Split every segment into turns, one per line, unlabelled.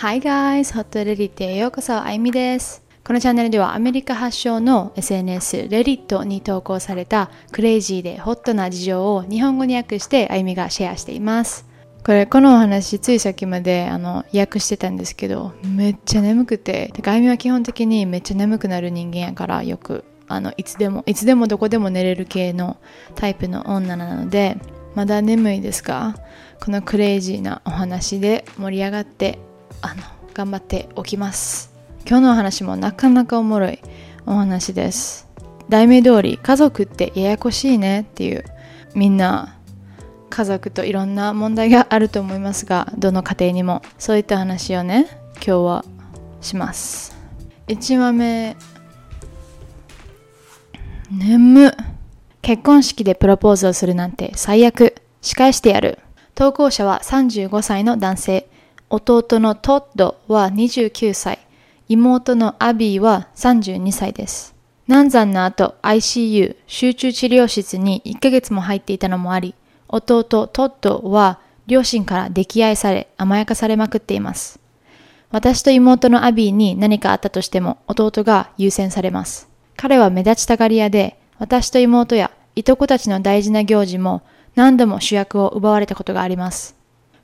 Hi guys! ホットレディットへようこそ、あゆみです。このチャンネルではアメリカ発祥の SNS レディットに投稿されたクレイジーでホットな事情を日本語に訳してあゆみがシェアしています。これ、このお話、ついさっきまであの訳してたんですけど、めっちゃ眠くて、てかあゆみは基本的にめっちゃ眠くなる人間やから、よくあのいつでも、いつでもどこでも寝れる系のタイプの女なので、まだ眠いですが、このクレイジーなお話で盛り上がってあの頑張っておきます。今日のお話もなかなかおもろいお話です。題名通り家族ってややこしいねっていうみんな家族といろんな問題があると思いますがどの家庭にもそういった話をね今日はします。1話目眠。結婚式でプロポーズをするなんて最悪。仕返してやる。投稿者は35歳の男性。弟のトッドは29歳、妹のアビーは32歳です。難産の後、ICU、集中治療室に1ヶ月も入っていたのもあり、弟トッドは両親から溺愛され、甘やかされまくっています。私と妹のアビーに何かあったとしても弟が優先されます。彼は目立ちたがり屋で、私と妹やいとこたちの大事な行事も何度も主役を奪われたことがあります。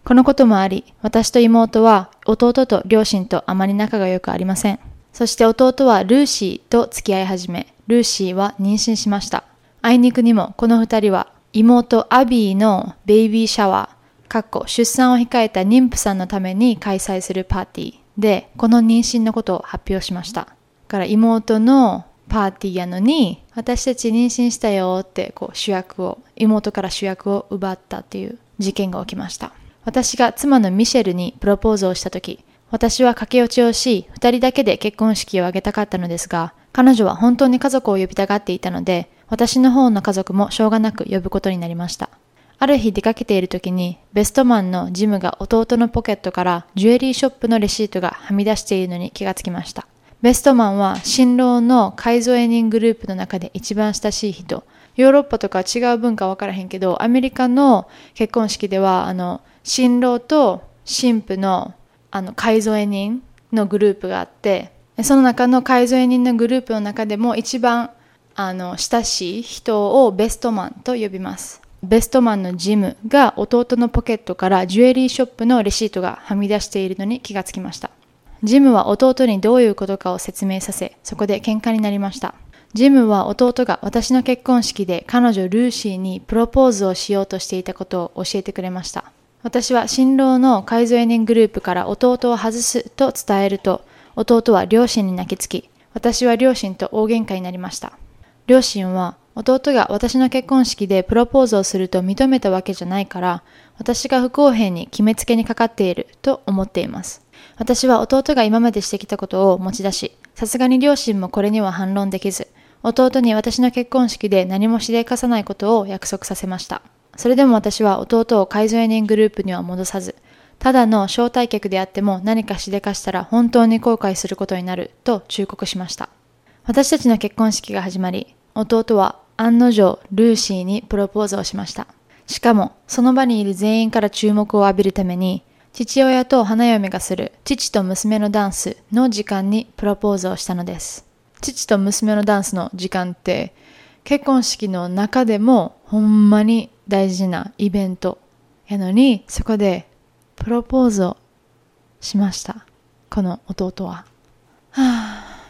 このこともあり、私と妹は弟と両親とあまり仲が良くありません。そして弟はルーシーと付き合い始め、ルーシーは妊娠しました。あいにくにもこの二人は妹アビーのベイビーシャワー、かっこ出産を控えた妊婦さんのために開催するパーティーで、この妊娠のことを発表しました。だから妹のパーティーやのに、私たち妊娠したよってこう主役を、妹から主役を奪ったっていう事件が起きました。私が妻のミシェルにプロポーズをした時、私は駆け落ちをし、二人だけで結婚式を挙げたかったのですが、彼女は本当に家族を呼びたがっていたので、私の方の家族もしょうがなく呼ぶことになりました。ある日出かけている時に、ベストマンのジムが弟のポケットからジュエリーショップのレシートがはみ出しているのに気がつきました。ベストマンは新郎の改造エ人グループの中で一番親しい人。ヨーロッパとか違う文化は分からへんけど、アメリカの結婚式では、あの、新郎と新婦のあの改造人のグループがあってその中の改造人のグループの中でも一番あの親しい人をベストマンと呼びます。ベストマンのジムが弟のポケットからジュエリーショップのレシートがはみ出しているのに気がつきました。ジムは弟にどういうことかを説明させそこで喧嘩になりました。ジムは弟が私の結婚式で彼女ルーシーにプロポーズをしようとしていたことを教えてくれました私は新郎の改造人グループから弟を外すと伝えると、弟は両親に泣きつき、私は両親と大喧嘩になりました。両親は、弟が私の結婚式でプロポーズをすると認めたわけじゃないから、私が不公平に決めつけにかかっていると思っています。私は弟が今までしてきたことを持ち出し、さすがに両親もこれには反論できず、弟に私の結婚式で何もしでかさないことを約束させました。それでも私は弟を改造エ人グループには戻さず、ただの招待客であっても何かしでかしたら本当に後悔することになると忠告しました。私たちの結婚式が始まり、弟は案の定ルーシーにプロポーズをしました。しかも、その場にいる全員から注目を浴びるために、父親と花嫁がする父と娘のダンスの時間にプロポーズをしたのです。父と娘のダンスの時間って結婚式の中でもほんまに大事なイベントやのにそこでプロポーズをしました。この弟は、はあ、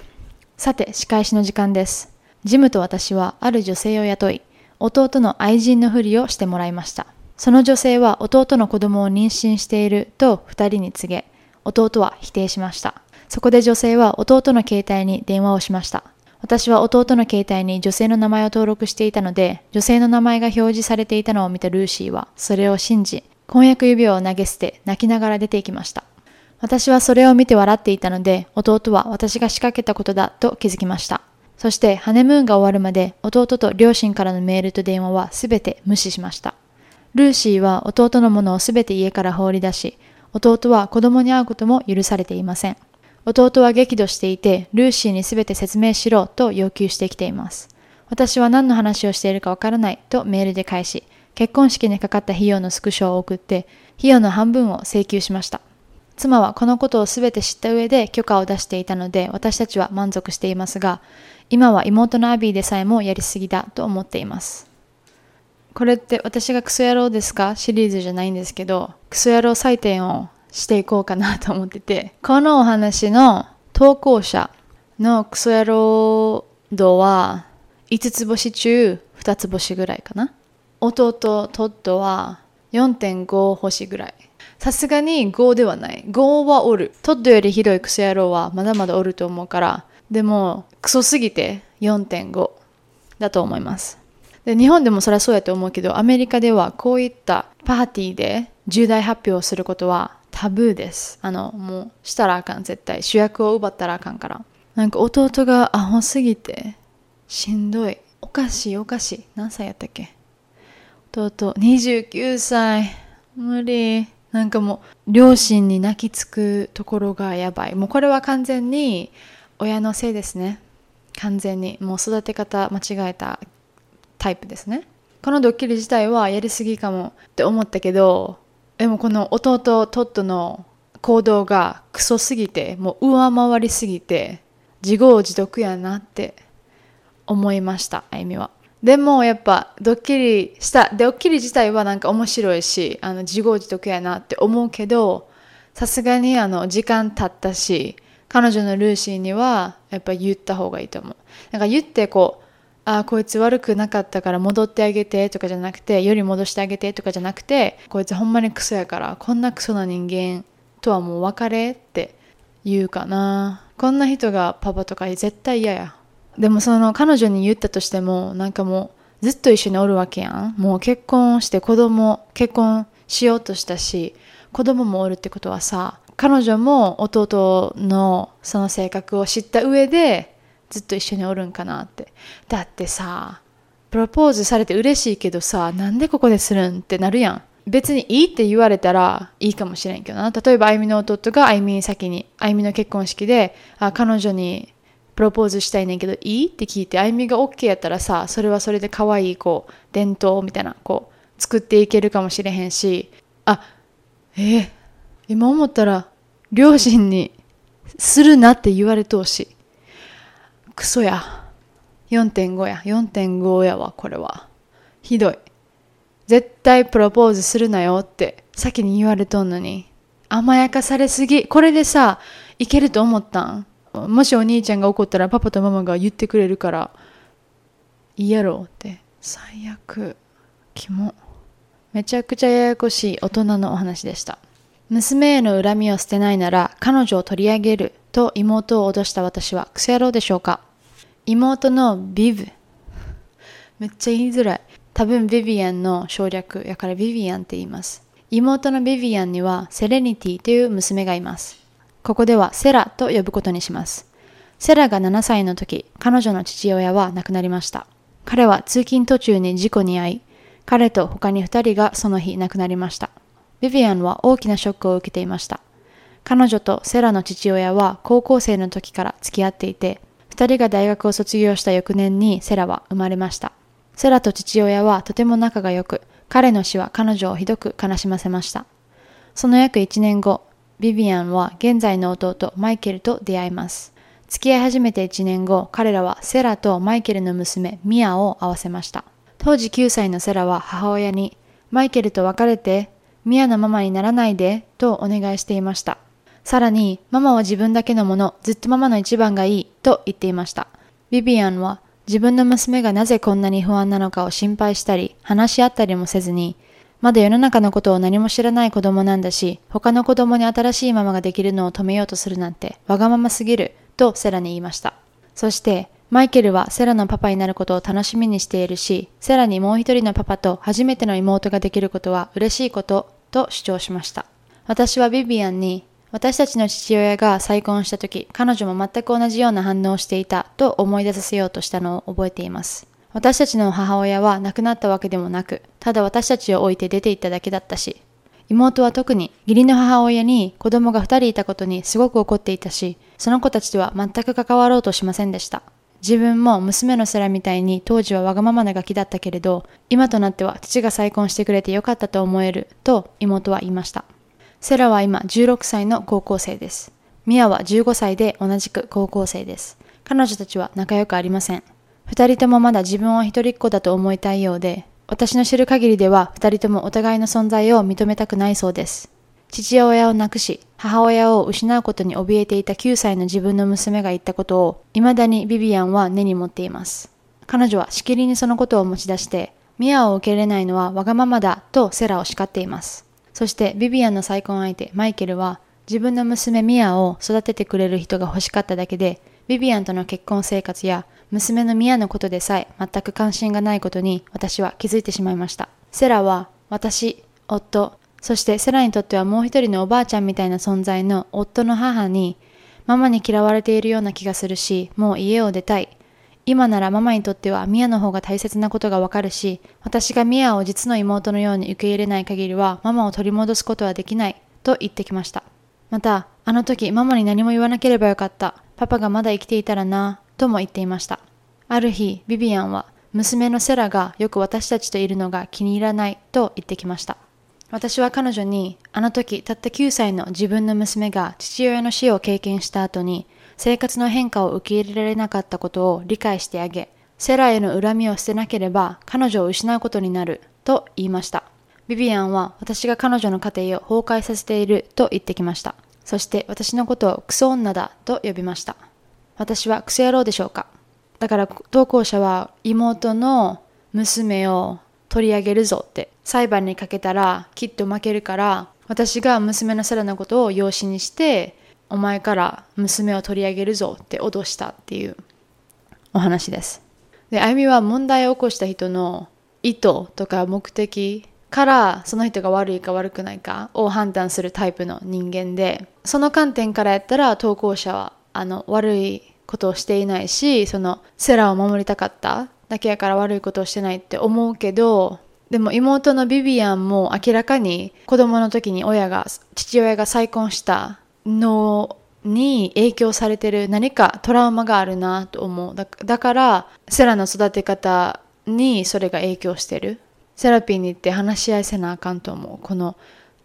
さて仕返しの時間です。ジムと私はある女性を雇い弟の愛人のふりをしてもらいました。その女性は弟の子供を妊娠していると二人に告げ弟は否定しました。そこで女性は弟の携帯に電話をしました私は弟の携帯に女性の名前を登録していたので、女性の名前が表示されていたのを見たルーシーは、それを信じ、婚約指輪を投げ捨て、泣きながら出て行きました。私はそれを見て笑っていたので、弟は私が仕掛けたことだと気づきました。そして、ハネムーンが終わるまで、弟と両親からのメールと電話はすべて無視しました。ルーシーは弟のものをすべて家から放り出し、弟は子供に会うことも許されていません。弟は激怒していて、ルーシーにすべて説明しろと要求してきています。私は何の話をしているかわからないとメールで返し、結婚式にかかった費用のスクショを送って、費用の半分を請求しました。妻はこのことを全て知った上で許可を出していたので私たちは満足していますが今は妹のアビーでさえもやりすぎだと思っていますこれって私がクソ野郎ですか？シリーズじゃないんですけどクソ野郎採点をしていこうかなと思っててこのお話の投稿者のクソ野郎度は5つ星中2つ星ぐらいかな弟トッドは4.5星ぐらいさすがに5ではない。5はおる。トッドよりひどいクソ野郎はまだまだおると思うから、でも、クソすぎて4.5だと思います。で、日本でもそりゃそうやと思うけど、アメリカではこういったパーティーで重大発表をすることはタブーです。あの、もうしたらあかん、絶対。主役を奪ったらあかんから。なんか弟がアホすぎて、しんどい。おかしいおかしい。何歳やったっけ？弟、29歳。無理。なんかもう両親に泣きつくところがやばいもうこれは完全に親のせいですね完全にもう育て方間違えたタイプですねこのドッキリ自体はやりすぎかもって思ったけどでもこの弟トットの行動がクソすぎてもう上回りすぎて自業自得やなって思いましたあゆみは。でもやっぱドッキリしたドッキリ自体はなんか面白いしあの自業自得やなって思うけどさすがにあの時間経ったし彼女のルーシーにはやっぱ言った方がいいと思う。なんか言ってこうああこいつ悪くなかったから戻ってあげてとかじゃなくてより戻してあげてとかじゃなくてこいつほんまにクソやからこんなクソな人間とはもう別れって言うかな。こんな人がパパとか絶対嫌や。でもその彼女に言ったとしてもなんかもうずっと一緒におるわけやん。もう結婚して子供結婚しようとしたし子供もおるってことはさ彼女も弟のその性格を知った上でずっと一緒におるんかなって。だってさプロポーズされて嬉しいけどさなんでここでするんってなるやん。別にいいって言われたらいいかもしれんけどな。例えばあゆみの弟があゆみに先にあゆみの結婚式であ彼女にプロポーズしたいねんけどいいって聞いてあゆみが OK やったらさそれはそれで可愛いこう伝統みたいなこう作っていけるかもしれへんしあえー、今思ったら両親にするなって言われとうし。クソや。4.5や。4.5やわこれは。ひどい。絶対プロポーズするなよって先に言われとんのに。甘やかされすぎ。これでさいけると思ったん。もしお兄ちゃんが怒ったらパパとママが言ってくれるからいいやろって。最悪。キモ。めちゃくちゃややこしい大人のお話でした。娘への恨みを捨てないなら彼女を取り上げる。と妹を脅した私はクソ野郎でしょうか？妹のビブめっちゃ言いづらい多分ビビアンの省略やからビビアンって言います妹のビビアンにはセレニティという娘がいますここではセラと呼ぶことにします。セラが7歳の時、彼女の父親は亡くなりました。彼は通勤途中に事故に遭い、彼と他に2人がその日亡くなりました。ビビアンは大きなショックを受けていました。彼女とセラの父親は高校生の時から付き合っていて、2人が大学を卒業した翌年にセラは生まれました。セラと父親はとても仲が良く、彼の死は彼女をひどく悲しませました。その約1年後、ビビアンは現在の弟マイケルと出会います。付き合い始めて1年後、彼らはセラとマイケルの娘ミアを会わせました。当時9歳のセラは母親にマイケルと別れてミアのママにならないでとお願いしていました。さらに、ママは自分だけのもの、ずっとママの一番がいいと言っていました。ビビアンは自分の娘がなぜこんなに不安なのかを心配したり、話し合ったりもせずに、まだ世の中のことを何も知らない子供なんだし、他の子供に新しいママができるのを止めようとするなんて、わがまますぎる、とセラに言いました。そして、マイケルはセラのパパになることを楽しみにしているし、セラにもう一人のパパと初めての妹ができることは嬉しいこと、と主張しました。私はビビアンに、私たちの父親が再婚した時、彼女も全く同じような反応をしていたと思い出させようとしたのを覚えています。私たちの母親は亡くなったわけでもなく、ただ私たちを置いて出て行っただけだったし、妹は特に義理の母親に子供が二人いたことにすごく怒っていたし、その子たちとは全く関わろうとしませんでした。自分も娘のセラみたいに当時はわがままなガキだったけれど、今となっては父が再婚してくれてよかったと思えると妹は言いました。セラは今16歳の高校生です。ミアは15歳で同じく高校生です。彼女たちは仲良くありません。二人ともまだ自分を一人っ子だと思いたいようで、私の知る限りでは二人ともお互いの存在を認めたくないそうです。父親を亡くし、母親を失うことに怯えていた9歳の自分の娘が言ったことを、未だにビビアンは根に持っています。彼女はしきりにそのことを持ち出して、ミアを受け入れないのはわがままだとセラを叱っています。そしてビビアンの再婚相手マイケルは自分の娘ミアを育ててくれる人が欲しかっただけで、ビビアンとの結婚生活や娘のミアのことでさえ全く関心がないことに私は気づいてしまいました。セラは私、夫、そしてセラにとってはもう一人のおばあちゃんみたいな存在の夫の母に、ママに嫌われているような気がするし、もう家を出たい。今ならママにとってはミアの方が大切なことがわかるし、私がミアを実の妹のように受け入れない限りはママを取り戻すことはできない、と言ってきました。また、あの時ママに何も言わなければよかった。パパがまだ生きていたらな、とも言っていました。ある日、ビビアンは娘のセラがよく私たちといるのが気に入らないと言ってきました。私は彼女に、あの時たった9歳の自分の娘が父親の死を経験した後に、生活の変化を受け入れられなかったことを理解してあげ、セラへの恨みを捨てなければ彼女を失うことになると言いました。ビビアンは私が彼女の家庭を崩壊させていると言ってきました。そして私のことをクソ女だと呼びました。私はクソ野郎でしょうかだから投稿者は妹の娘を取り上げるぞって裁判にかけたらきっと負けるから私が娘のセラのことを養子にしてお前から娘を取り上げるぞって脅したっていうお話です。で、あゆみは問題を起こした人の意図とか目的からその人が悪いか悪くないかを判断するタイプの人間で、その観点からやったら投稿者はあの悪いことをしていないし、そのセラを守りたかっただけやから悪いことをしてないって思うけど、でも妹のビビアンも明らかに子供の時に親が、父親が再婚したのに影響されてる何かトラウマがあるなと思う。だだから、セラの育て方にそれが影響してる。セラピーに行って話し合いせなあかんと思う。この、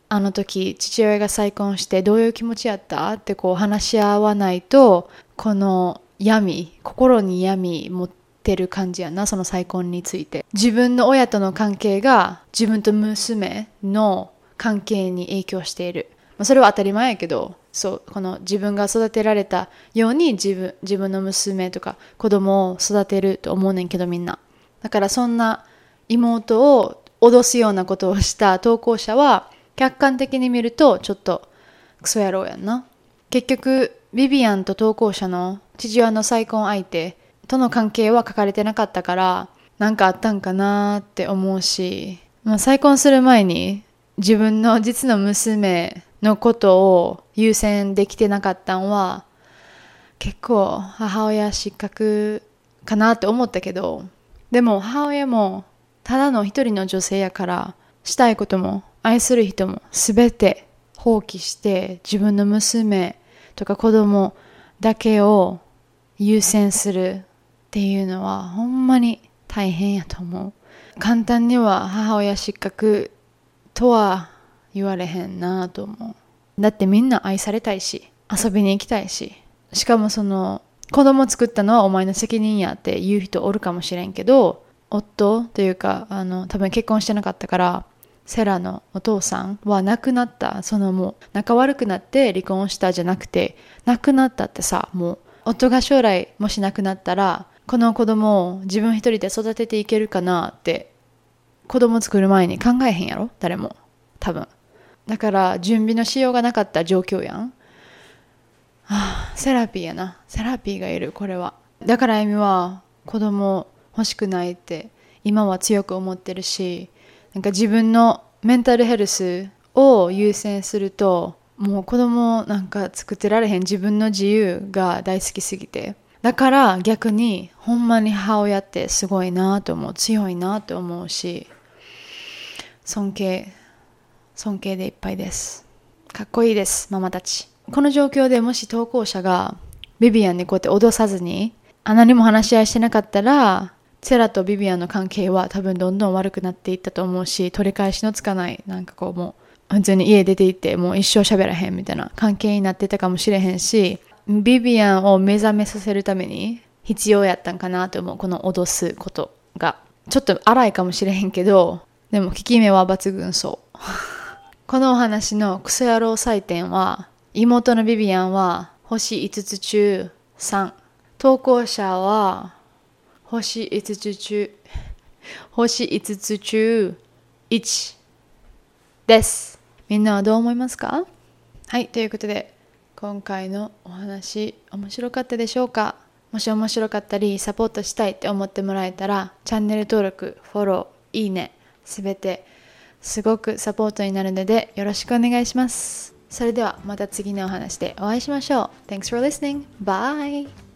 あの時父親が再婚してどういう気持ちやったってこう話し合わないと、この闇、心に闇持ってる感じやな、その再婚について。自分の親との関係が自分と娘の関係に影響している。まあ、それは当たり前やけど、そうこの自分が育てられたように自分自分の娘とか子供を育てると思うねんけどみんな。だからそんな妹を脅すようなことをした投稿者は客観的に見るとちょっとクソ野郎やんな。結局ビビアンと投稿者の父親の再婚相手との関係は書かれてなかったから何かあったんかなって思うし、まあ、再婚する前に自分の実の娘のことを優先できてなかったんは結構母親失格かなって思ったけどでも母親もただの一人の女性やからしたいことも愛する人も全て放棄して自分の娘とか子供だけを優先するっていうのはほんまに大変やと思う簡単には母親失格とは言われへんなと思う。だってみんな愛されたいし、遊びに行きたいし、しかもその、子供作ったのはお前の責任やって言う人おるかもしれんけど、夫というか、あの、多分結婚してなかったから、セラのお父さんは亡くなった。そのもう仲悪くなって離婚したじゃなくて、亡くなったってさ、もう夫が将来もし亡くなったら、この子供を自分一人で育てていけるかなって子供作る前に考えへんやろ？誰も。多分。だから準備のしようがなかった状況やん。はあ、セラピーやな。セラピーがいる、これは。だからあゆみは子供欲しくないって今は強く思ってるし、なんか自分のメンタルヘルスを優先すると、もう子供なんか作ってられへん自分の自由が大好きすぎて。だから逆にほんまに母親ってすごいなと思う。強いなと思うし、尊敬尊敬でいっぱいです。かっこいいです、ママたち。この状況でもし投稿者がビビアンにこうやって脅さずに、あ何も話し合いしてなかったら、セラとビビアンの関係は多分どんどん悪くなっていったと思うし、取り返しのつかない、なんかこうもう、普通に家出て行ってもう一生喋らへんみたいな関係になってたかもしれへんし、ビビアンを目覚めさせるために必要やったんかなと思う。この脅すことが。ちょっと荒いかもしれへんけど、でも効き目は抜群そう。このお話のクソ野郎採点は、妹のビビアンは星5つ中3。投稿者は星5つ中、星5つ中1です。みんなはどう思いますか？はい、ということで、今回のお話、面白かったでしょうか？もし面白かったり、サポートしたいって思ってもらえたら、チャンネル登録、フォロー、いいね、すべてすごくサポートになるので、よろしくお願いします。それではまた次のお話でお会いしましょう。Thanks for listening. Bye!